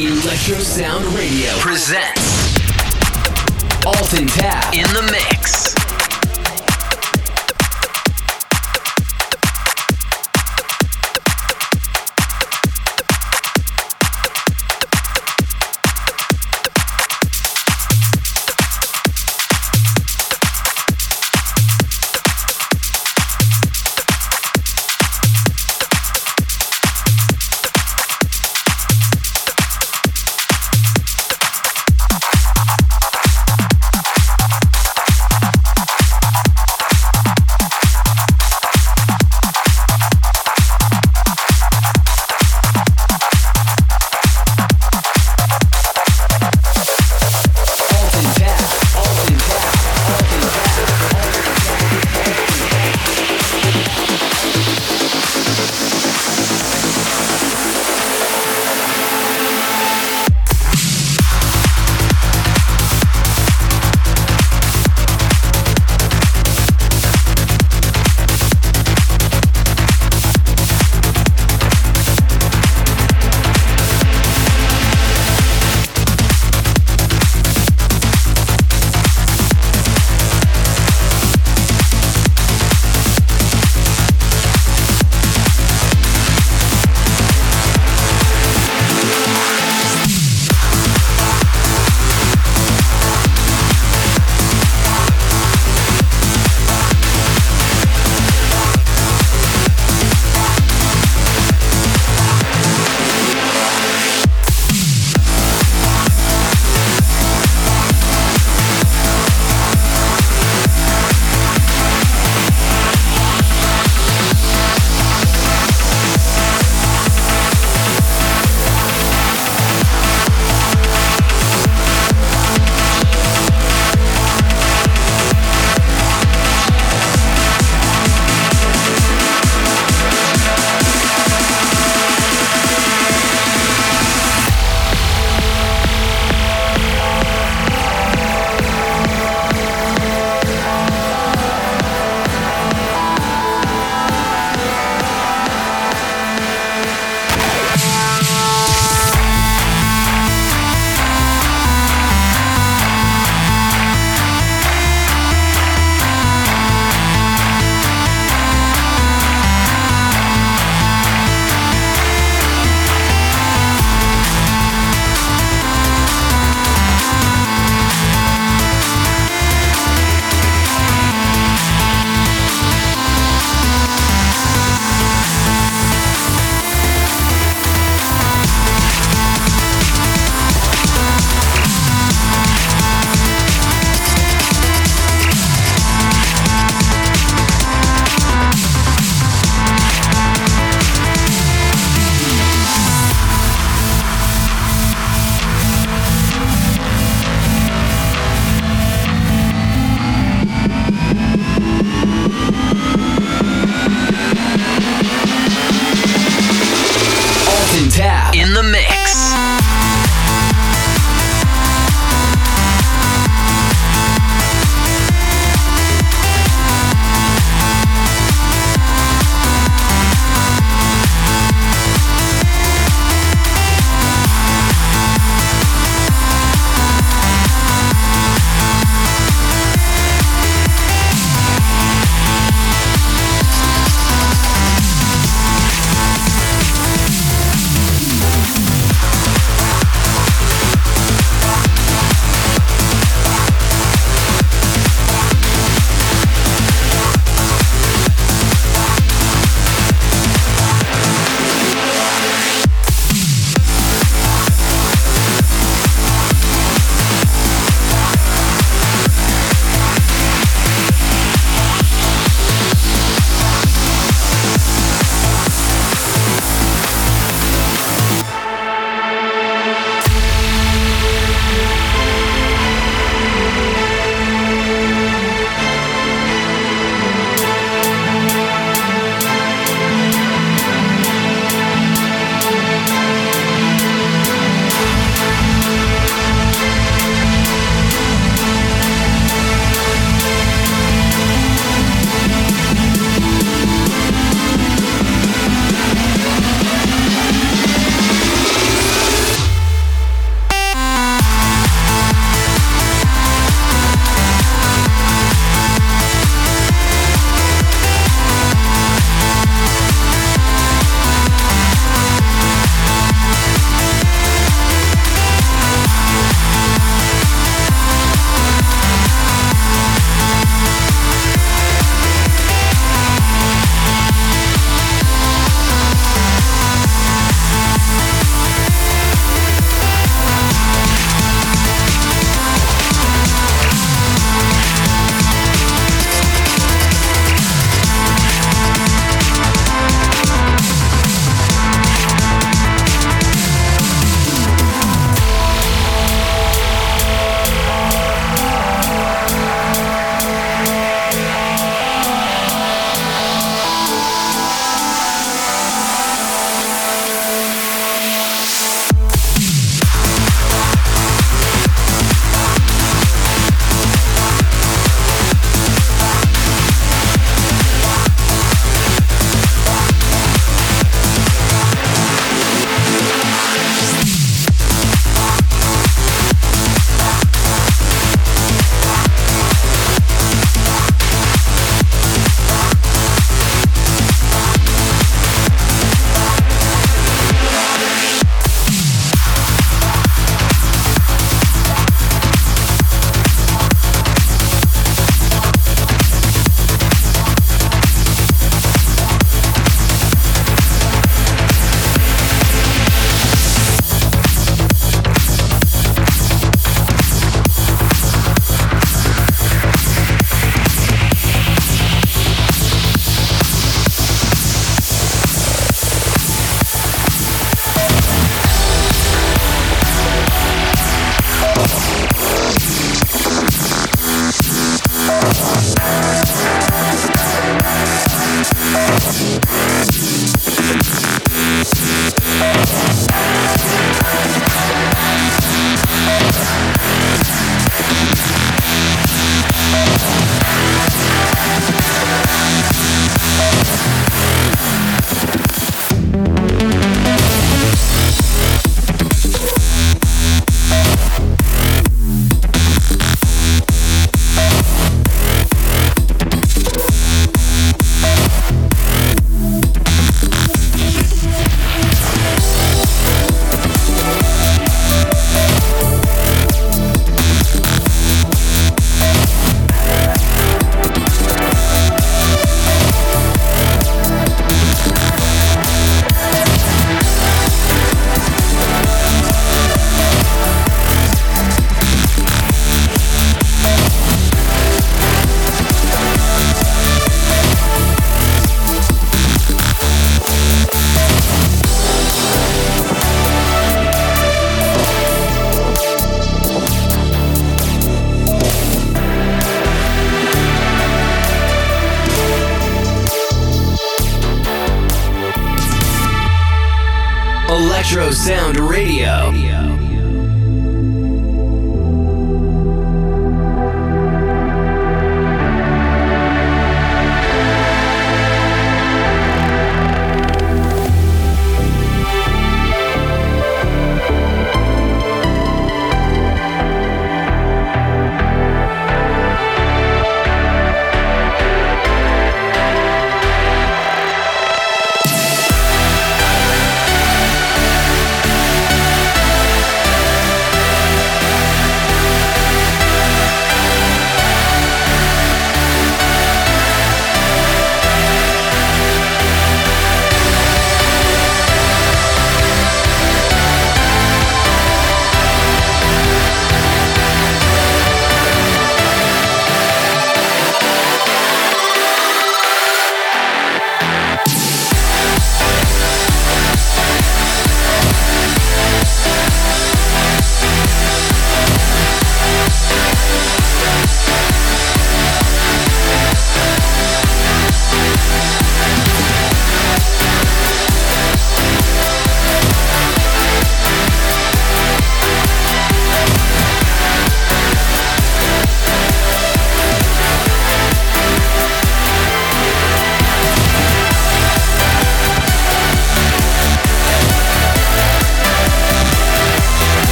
Electro Sound Radio presents Alton Tap in the mix.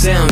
sound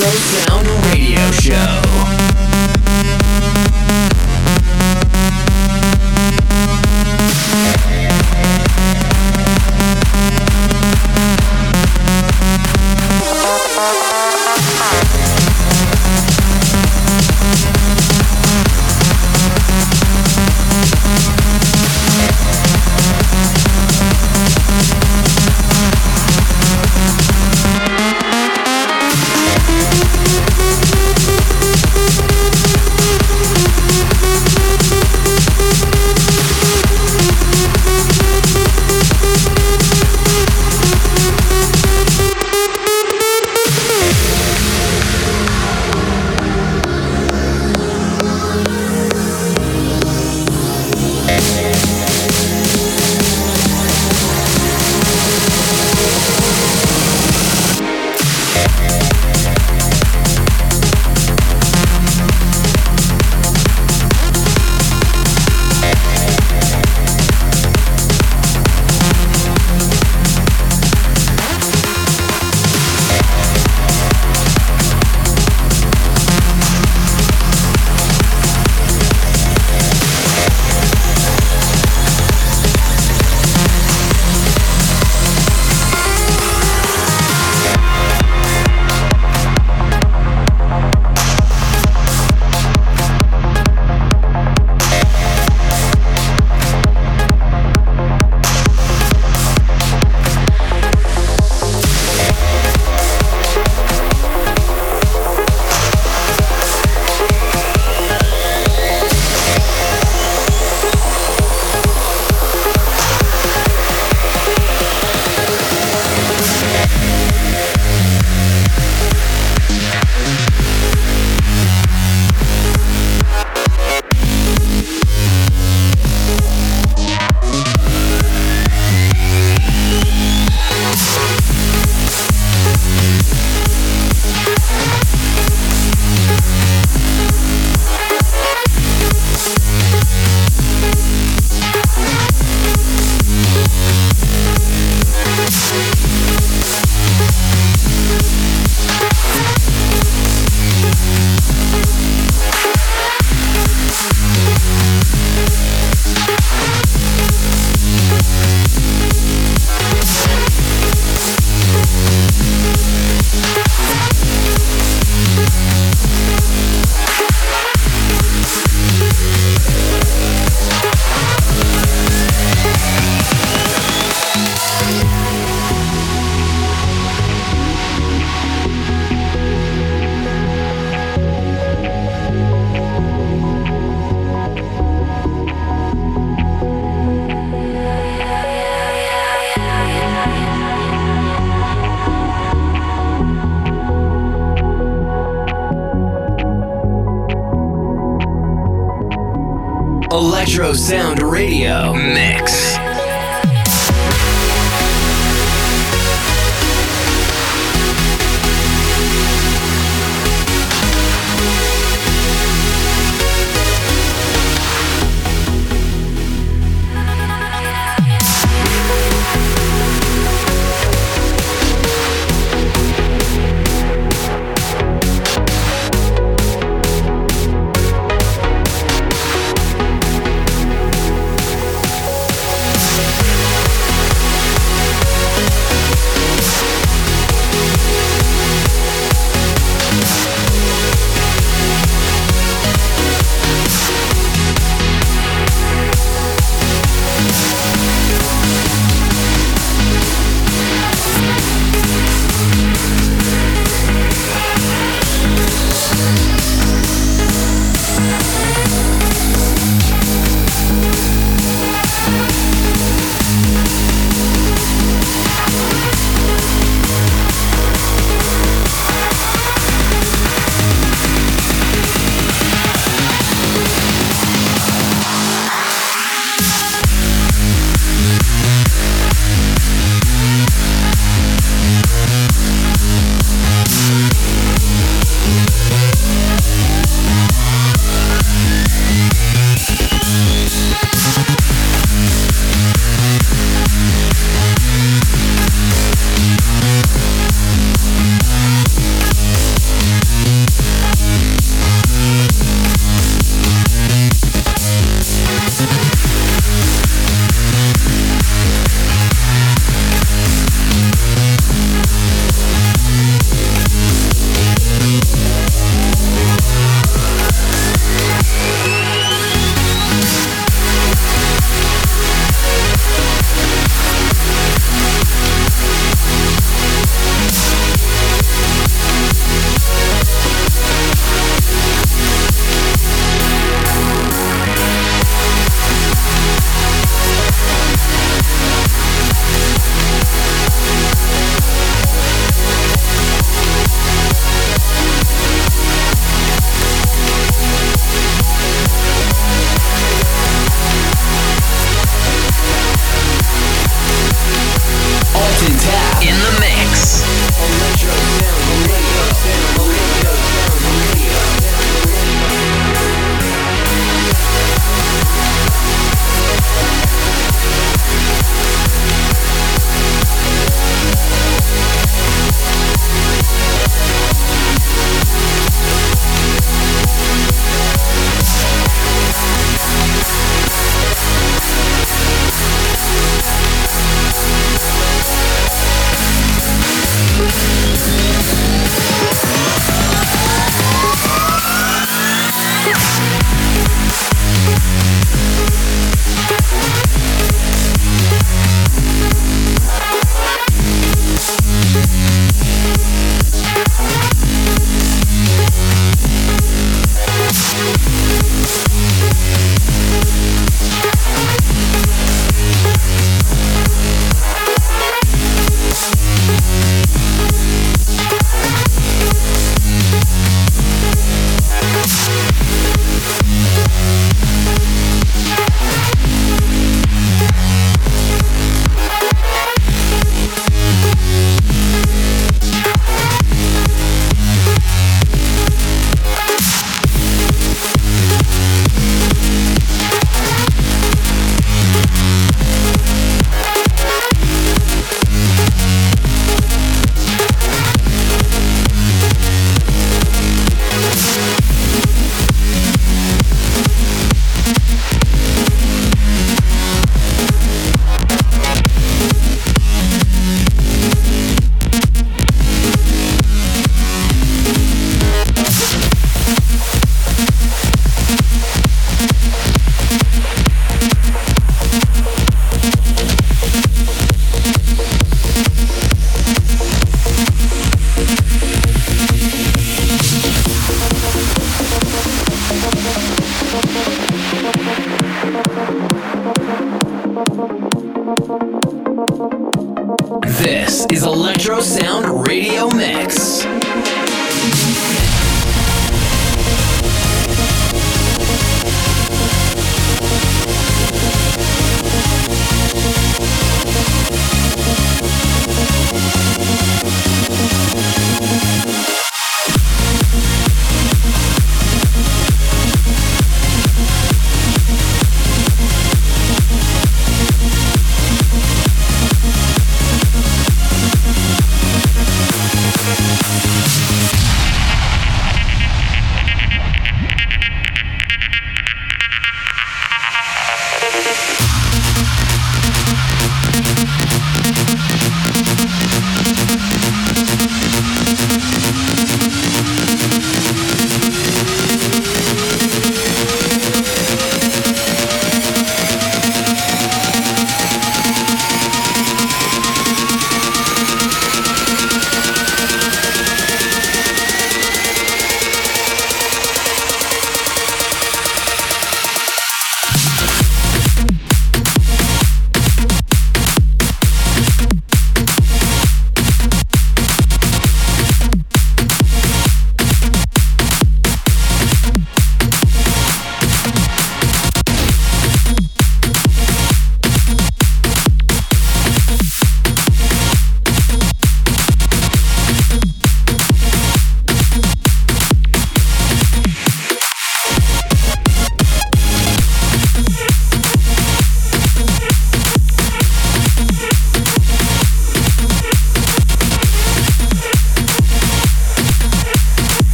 to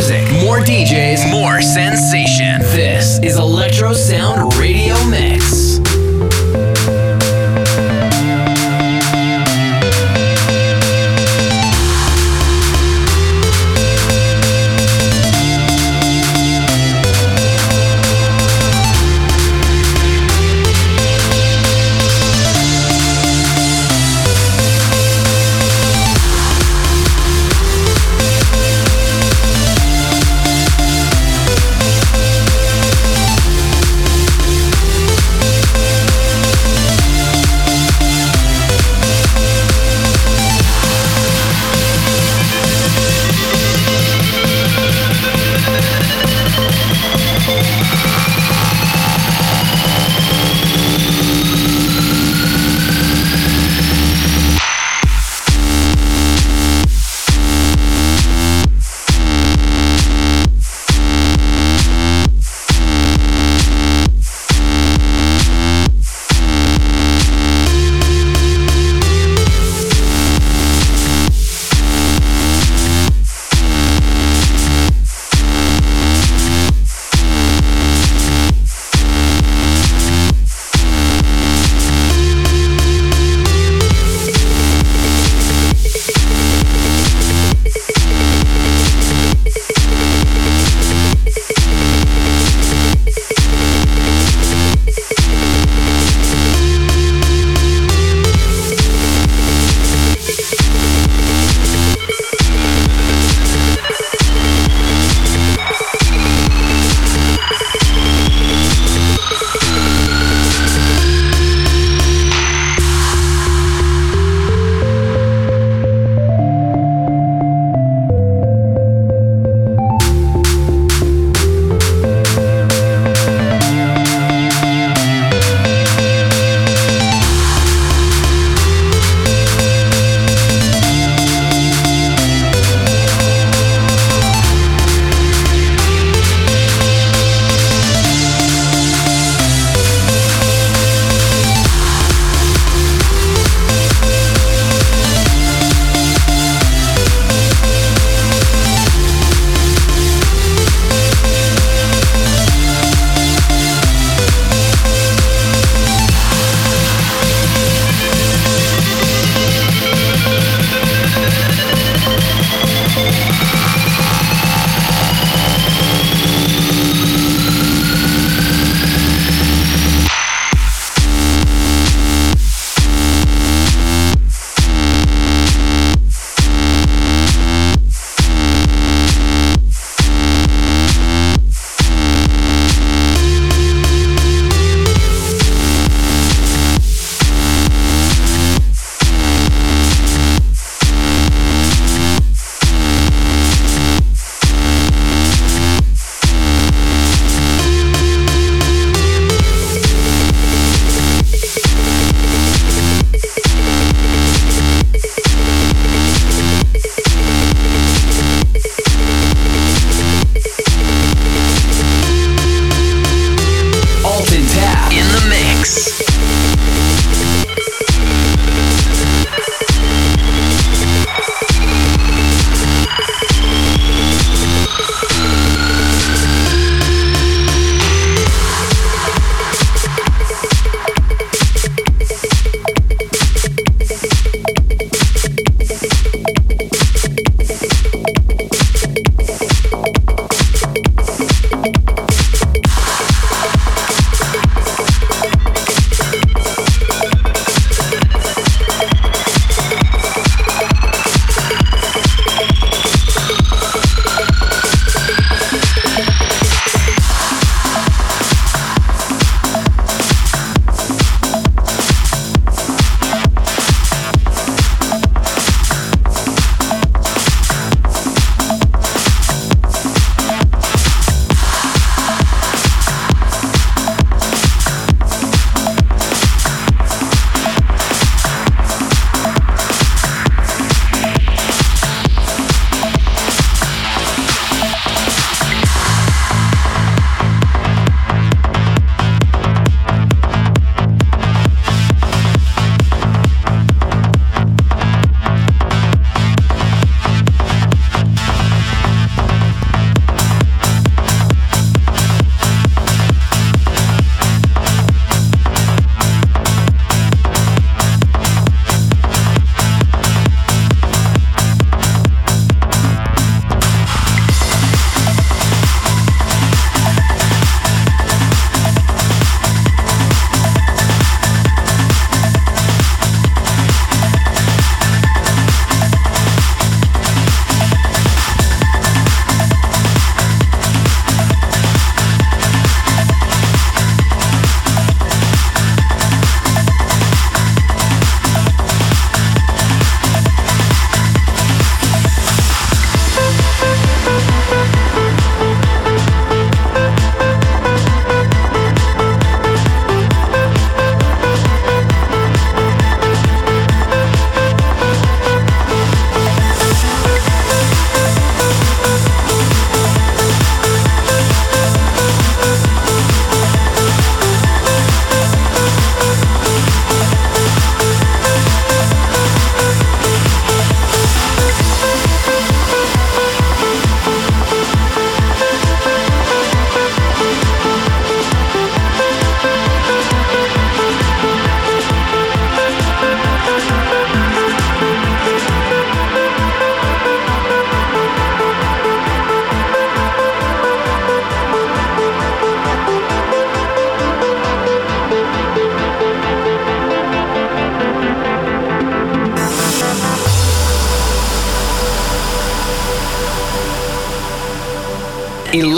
music, more DJs, more sensation. This is Electro Sound Radio Mix.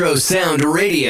Electro Sound Radio.